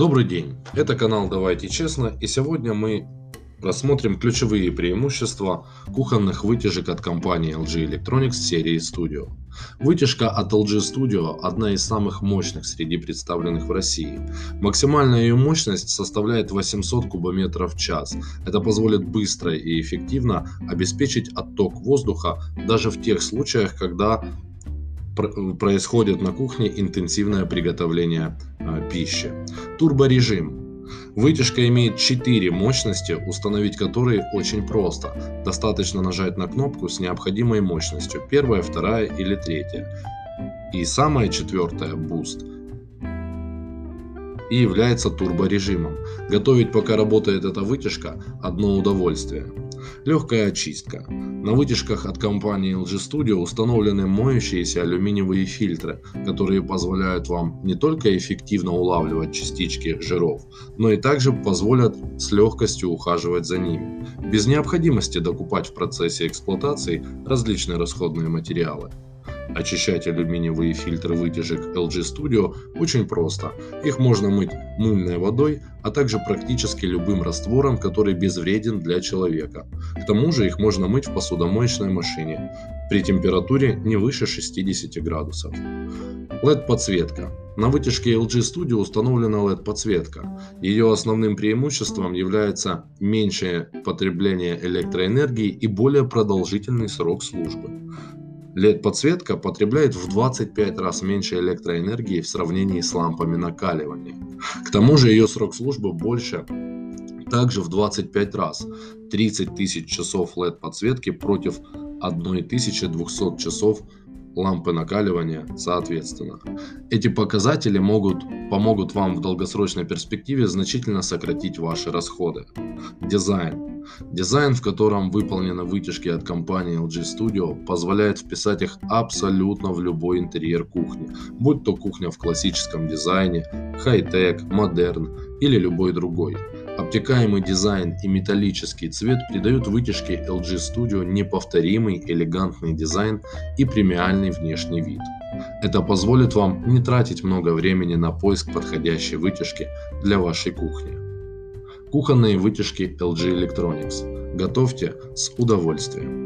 Добрый день, это канал Давайте Честно и сегодня мы рассмотрим ключевые преимущества кухонных вытяжек от компании LG Electronics серии Studio. Вытяжка от LG Studio одна из самых мощных среди представленных в России. Максимальная ее мощность составляет 800 кубометров в час. Это позволит быстро и эффективно обеспечить отток воздуха даже в тех случаях, когда происходит на кухне интенсивное приготовление э, пищи. Турборежим. Вытяжка имеет 4 мощности, установить которые очень просто. Достаточно нажать на кнопку с необходимой мощностью, первая, вторая или третья. И самая четвертая, Boost, и является турборежимом. Готовить пока работает эта вытяжка – одно удовольствие. Легкая очистка. На вытяжках от компании LG Studio установлены моющиеся алюминиевые фильтры, которые позволяют вам не только эффективно улавливать частички жиров, но и также позволят с легкостью ухаживать за ними, без необходимости докупать в процессе эксплуатации различные расходные материалы. Очищать алюминиевые фильтры вытяжек LG Studio очень просто. Их можно мыть мыльной водой, а также практически любым раствором, который безвреден для человека. К тому же их можно мыть в посудомоечной машине при температуре не выше 60 градусов. LED-подсветка. На вытяжке LG Studio установлена LED-подсветка. Ее основным преимуществом является меньшее потребление электроэнергии и более продолжительный срок службы. LED-подсветка потребляет в 25 раз меньше электроэнергии в сравнении с лампами накаливания. К тому же ее срок службы больше также в 25 раз. 30 тысяч часов LED-подсветки против 1200 часов лампы накаливания соответственно. Эти показатели могут, помогут вам в долгосрочной перспективе значительно сократить ваши расходы. Дизайн. Дизайн, в котором выполнены вытяжки от компании LG Studio, позволяет вписать их абсолютно в любой интерьер кухни, будь то кухня в классическом дизайне, хай-тек, модерн или любой другой. Обтекаемый дизайн и металлический цвет придают вытяжке LG Studio неповторимый элегантный дизайн и премиальный внешний вид. Это позволит вам не тратить много времени на поиск подходящей вытяжки для вашей кухни. Кухонные вытяжки LG Electronics. Готовьте с удовольствием.